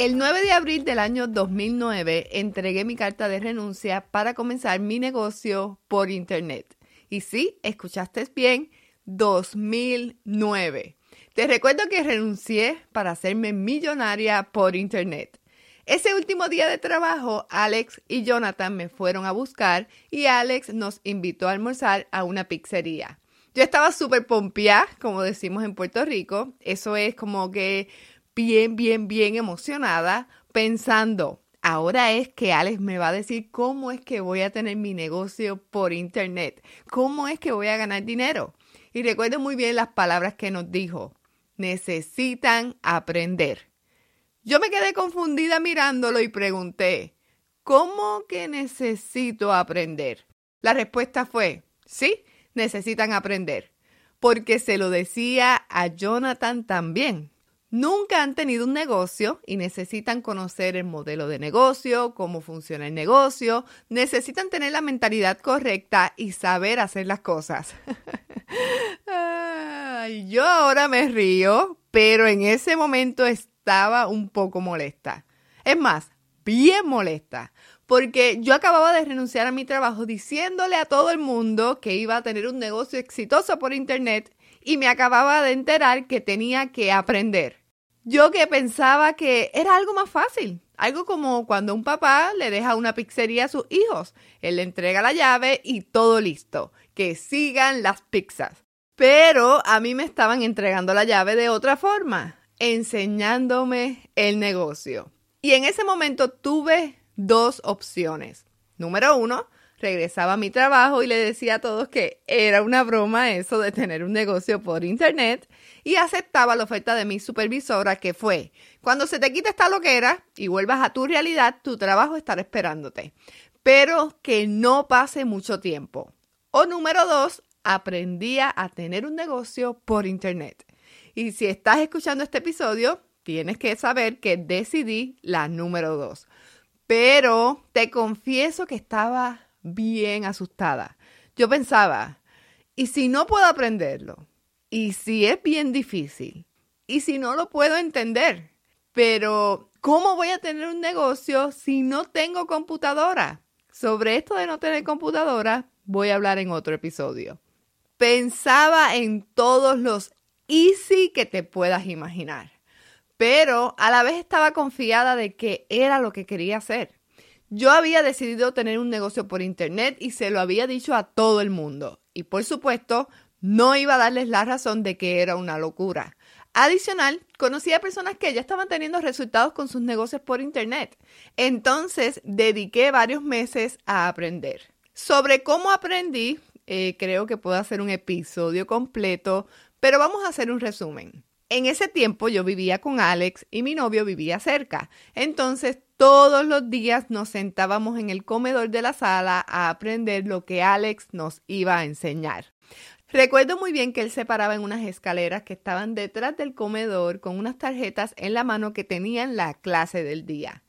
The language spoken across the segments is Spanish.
El 9 de abril del año 2009 entregué mi carta de renuncia para comenzar mi negocio por Internet. Y sí, escuchaste bien, 2009. Te recuerdo que renuncié para hacerme millonaria por Internet. Ese último día de trabajo, Alex y Jonathan me fueron a buscar y Alex nos invitó a almorzar a una pizzería. Yo estaba súper pompeada, como decimos en Puerto Rico. Eso es como que bien, bien, bien emocionada, pensando, ahora es que Alex me va a decir cómo es que voy a tener mi negocio por internet, cómo es que voy a ganar dinero. Y recuerdo muy bien las palabras que nos dijo, necesitan aprender. Yo me quedé confundida mirándolo y pregunté, ¿cómo que necesito aprender? La respuesta fue, sí, necesitan aprender, porque se lo decía a Jonathan también nunca han tenido un negocio y necesitan conocer el modelo de negocio, cómo funciona el negocio, necesitan tener la mentalidad correcta y saber hacer las cosas. yo ahora me río, pero en ese momento estaba un poco molesta. Es más, bien molesta, porque yo acababa de renunciar a mi trabajo diciéndole a todo el mundo que iba a tener un negocio exitoso por internet y me acababa de enterar que tenía que aprender. Yo que pensaba que era algo más fácil, algo como cuando un papá le deja una pizzería a sus hijos, él le entrega la llave y todo listo, que sigan las pizzas. Pero a mí me estaban entregando la llave de otra forma, enseñándome el negocio. Y en ese momento tuve dos opciones. Número uno, regresaba a mi trabajo y le decía a todos que era una broma eso de tener un negocio por internet y aceptaba la oferta de mi supervisora que fue, cuando se te quite esta loquera y vuelvas a tu realidad, tu trabajo estará esperándote, pero que no pase mucho tiempo. O número dos, aprendía a tener un negocio por internet. Y si estás escuchando este episodio, tienes que saber que decidí la número dos. Pero te confieso que estaba bien asustada. Yo pensaba, ¿y si no puedo aprenderlo? ¿Y si es bien difícil? ¿Y si no lo puedo entender? Pero, ¿cómo voy a tener un negocio si no tengo computadora? Sobre esto de no tener computadora voy a hablar en otro episodio. Pensaba en todos los easy que te puedas imaginar, pero a la vez estaba confiada de que era lo que quería hacer. Yo había decidido tener un negocio por internet y se lo había dicho a todo el mundo. Y por supuesto, no iba a darles la razón de que era una locura. Adicional, conocí a personas que ya estaban teniendo resultados con sus negocios por internet. Entonces, dediqué varios meses a aprender. Sobre cómo aprendí, eh, creo que puedo hacer un episodio completo, pero vamos a hacer un resumen. En ese tiempo yo vivía con Alex y mi novio vivía cerca. Entonces todos los días nos sentábamos en el comedor de la sala a aprender lo que Alex nos iba a enseñar. Recuerdo muy bien que él se paraba en unas escaleras que estaban detrás del comedor con unas tarjetas en la mano que tenían la clase del día.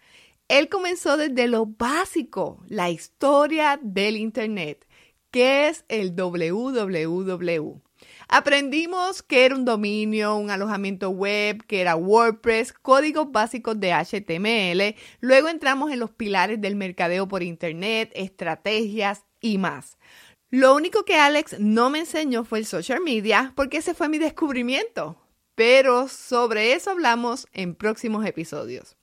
Él comenzó desde lo básico, la historia del Internet, que es el www. Aprendimos que era un dominio, un alojamiento web, que era WordPress, códigos básicos de HTML. Luego entramos en los pilares del mercadeo por Internet, estrategias y más. Lo único que Alex no me enseñó fue el social media porque ese fue mi descubrimiento. Pero sobre eso hablamos en próximos episodios.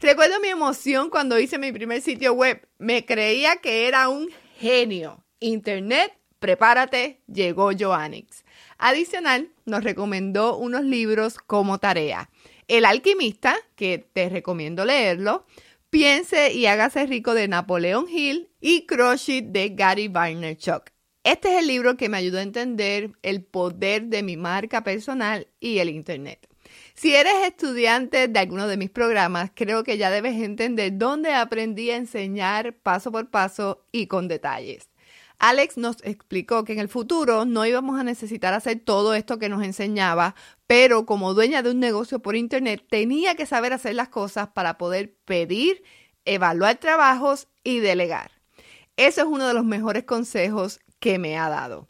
Recuerdo mi emoción cuando hice mi primer sitio web. Me creía que era un genio. Internet, prepárate, llegó Joannix. Adicional, nos recomendó unos libros como tarea. El alquimista, que te recomiendo leerlo, Piense y hágase rico de Napoleón Hill y Crush It de Gary Vaynerchuk. Este es el libro que me ayudó a entender el poder de mi marca personal y el Internet. Si eres estudiante de alguno de mis programas, creo que ya debes entender dónde aprendí a enseñar paso por paso y con detalles. Alex nos explicó que en el futuro no íbamos a necesitar hacer todo esto que nos enseñaba, pero como dueña de un negocio por internet tenía que saber hacer las cosas para poder pedir, evaluar trabajos y delegar. Ese es uno de los mejores consejos que me ha dado.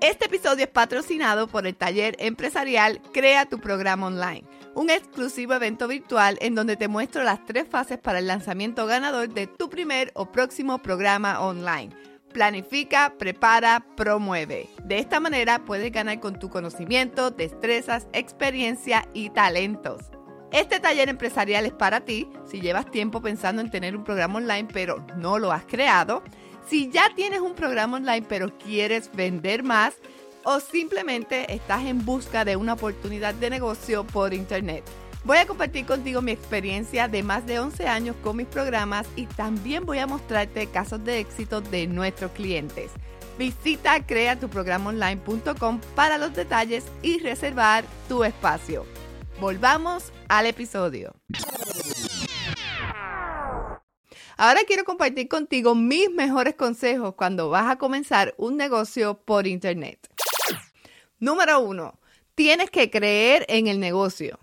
Este episodio es patrocinado por el taller empresarial Crea tu programa online, un exclusivo evento virtual en donde te muestro las tres fases para el lanzamiento ganador de tu primer o próximo programa online. Planifica, prepara, promueve. De esta manera puedes ganar con tu conocimiento, destrezas, experiencia y talentos. Este taller empresarial es para ti si llevas tiempo pensando en tener un programa online pero no lo has creado si ya tienes un programa online pero quieres vender más o simplemente estás en busca de una oportunidad de negocio por internet. Voy a compartir contigo mi experiencia de más de 11 años con mis programas y también voy a mostrarte casos de éxito de nuestros clientes. Visita creatuprogramonline.com para los detalles y reservar tu espacio. Volvamos al episodio. Ahora quiero compartir contigo mis mejores consejos cuando vas a comenzar un negocio por Internet. Número uno, tienes que creer en el negocio.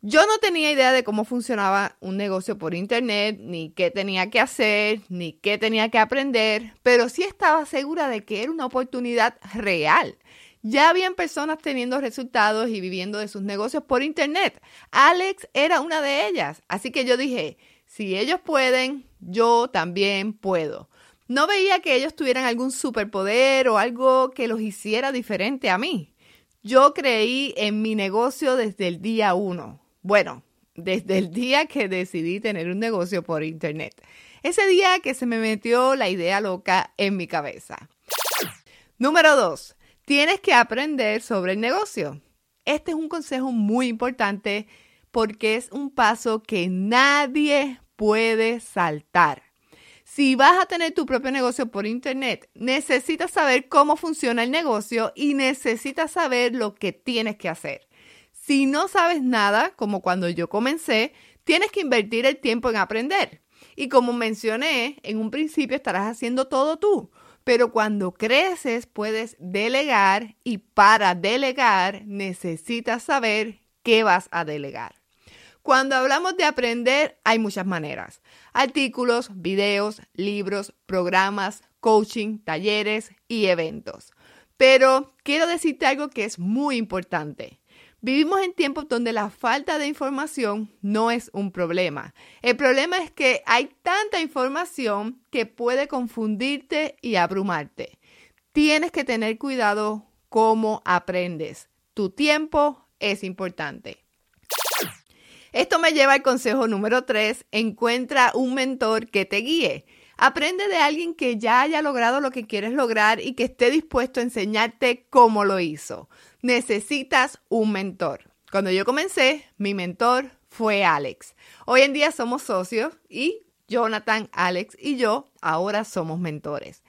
Yo no tenía idea de cómo funcionaba un negocio por internet, ni qué tenía que hacer, ni qué tenía que aprender, pero sí estaba segura de que era una oportunidad real. Ya habían personas teniendo resultados y viviendo de sus negocios por internet. Alex era una de ellas, así que yo dije, si ellos pueden, yo también puedo. No veía que ellos tuvieran algún superpoder o algo que los hiciera diferente a mí. Yo creí en mi negocio desde el día uno. Bueno, desde el día que decidí tener un negocio por internet. Ese día que se me metió la idea loca en mi cabeza. Número dos, tienes que aprender sobre el negocio. Este es un consejo muy importante porque es un paso que nadie puede saltar. Si vas a tener tu propio negocio por internet, necesitas saber cómo funciona el negocio y necesitas saber lo que tienes que hacer. Si no sabes nada, como cuando yo comencé, tienes que invertir el tiempo en aprender. Y como mencioné, en un principio estarás haciendo todo tú, pero cuando creces puedes delegar y para delegar necesitas saber qué vas a delegar. Cuando hablamos de aprender, hay muchas maneras. Artículos, videos, libros, programas, coaching, talleres y eventos. Pero quiero decirte algo que es muy importante. Vivimos en tiempos donde la falta de información no es un problema. El problema es que hay tanta información que puede confundirte y abrumarte. Tienes que tener cuidado cómo aprendes. Tu tiempo es importante. Esto me lleva al consejo número 3. Encuentra un mentor que te guíe. Aprende de alguien que ya haya logrado lo que quieres lograr y que esté dispuesto a enseñarte cómo lo hizo. Necesitas un mentor. Cuando yo comencé, mi mentor fue Alex. Hoy en día somos socios y Jonathan, Alex y yo ahora somos mentores.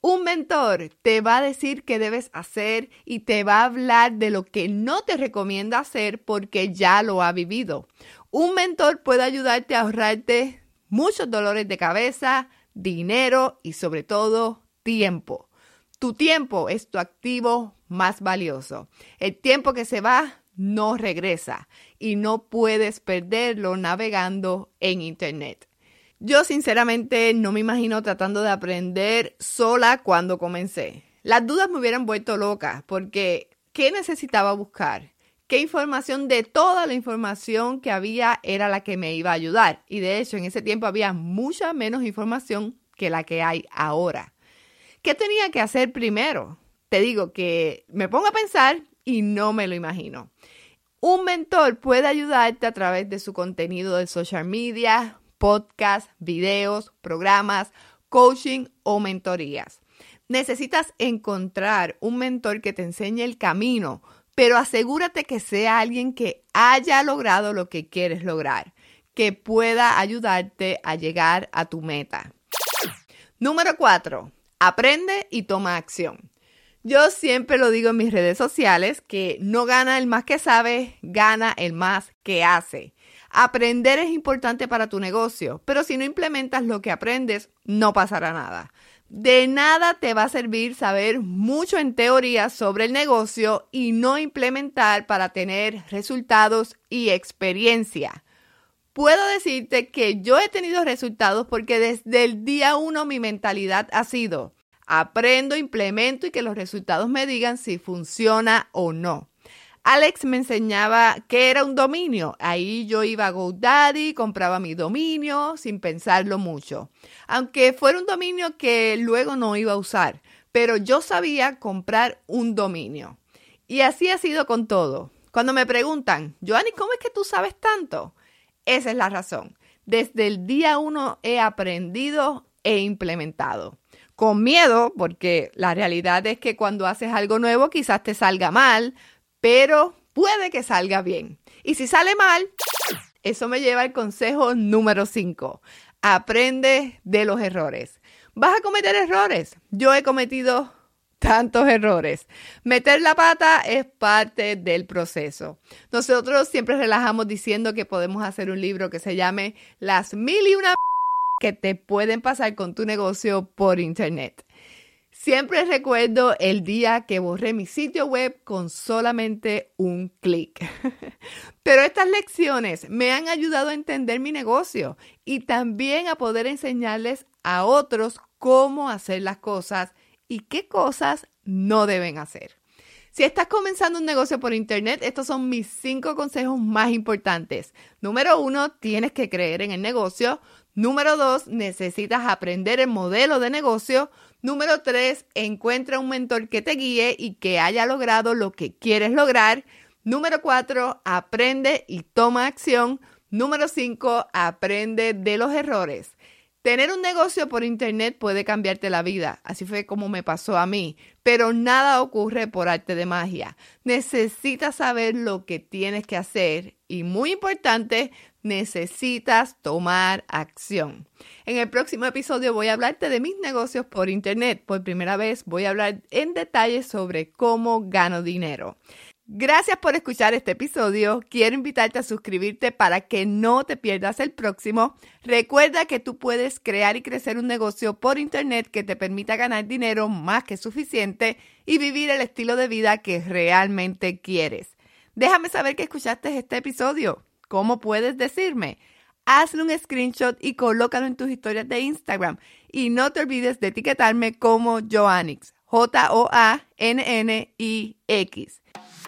Un mentor te va a decir qué debes hacer y te va a hablar de lo que no te recomienda hacer porque ya lo ha vivido. Un mentor puede ayudarte a ahorrarte muchos dolores de cabeza, dinero y sobre todo tiempo. Tu tiempo es tu activo más valioso. El tiempo que se va no regresa y no puedes perderlo navegando en Internet. Yo sinceramente no me imagino tratando de aprender sola cuando comencé. Las dudas me hubieran vuelto loca porque ¿qué necesitaba buscar? ¿Qué información de toda la información que había era la que me iba a ayudar? Y de hecho en ese tiempo había mucha menos información que la que hay ahora. ¿Qué tenía que hacer primero? Te digo que me pongo a pensar y no me lo imagino. Un mentor puede ayudarte a través de su contenido de social media, podcasts, videos, programas, coaching o mentorías. Necesitas encontrar un mentor que te enseñe el camino, pero asegúrate que sea alguien que haya logrado lo que quieres lograr, que pueda ayudarte a llegar a tu meta. Número 4. Aprende y toma acción. Yo siempre lo digo en mis redes sociales que no gana el más que sabe, gana el más que hace. Aprender es importante para tu negocio, pero si no implementas lo que aprendes, no pasará nada. De nada te va a servir saber mucho en teoría sobre el negocio y no implementar para tener resultados y experiencia. Puedo decirte que yo he tenido resultados porque desde el día uno mi mentalidad ha sido aprendo, implemento y que los resultados me digan si funciona o no. Alex me enseñaba qué era un dominio. Ahí yo iba a GoDaddy, compraba mi dominio sin pensarlo mucho. Aunque fuera un dominio que luego no iba a usar, pero yo sabía comprar un dominio. Y así ha sido con todo. Cuando me preguntan, Joanny, ¿cómo es que tú sabes tanto? Esa es la razón. Desde el día uno he aprendido e implementado con miedo, porque la realidad es que cuando haces algo nuevo quizás te salga mal, pero puede que salga bien. Y si sale mal, eso me lleva al consejo número 5. Aprende de los errores. Vas a cometer errores. Yo he cometido tantos errores. Meter la pata es parte del proceso. Nosotros siempre relajamos diciendo que podemos hacer un libro que se llame Las mil y una que te pueden pasar con tu negocio por internet. Siempre recuerdo el día que borré mi sitio web con solamente un clic. Pero estas lecciones me han ayudado a entender mi negocio y también a poder enseñarles a otros cómo hacer las cosas y qué cosas no deben hacer. Si estás comenzando un negocio por internet, estos son mis cinco consejos más importantes. Número uno, tienes que creer en el negocio. Número dos, necesitas aprender el modelo de negocio. Número tres, encuentra un mentor que te guíe y que haya logrado lo que quieres lograr. Número cuatro, aprende y toma acción. Número cinco, aprende de los errores. Tener un negocio por internet puede cambiarte la vida, así fue como me pasó a mí, pero nada ocurre por arte de magia. Necesitas saber lo que tienes que hacer y muy importante, necesitas tomar acción. En el próximo episodio voy a hablarte de mis negocios por internet. Por primera vez voy a hablar en detalle sobre cómo gano dinero. Gracias por escuchar este episodio. Quiero invitarte a suscribirte para que no te pierdas el próximo. Recuerda que tú puedes crear y crecer un negocio por internet que te permita ganar dinero más que suficiente y vivir el estilo de vida que realmente quieres. Déjame saber que escuchaste este episodio. ¿Cómo puedes decirme? Hazle un screenshot y colócalo en tus historias de Instagram. Y no te olvides de etiquetarme como Joannix. J-O-A-N-N-I-X.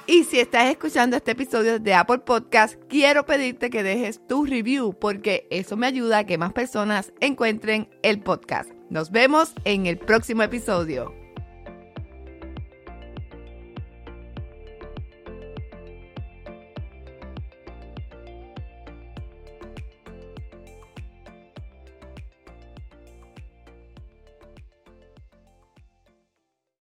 Y si estás escuchando este episodio de Apple Podcast, quiero pedirte que dejes tu review porque eso me ayuda a que más personas encuentren el podcast. Nos vemos en el próximo episodio.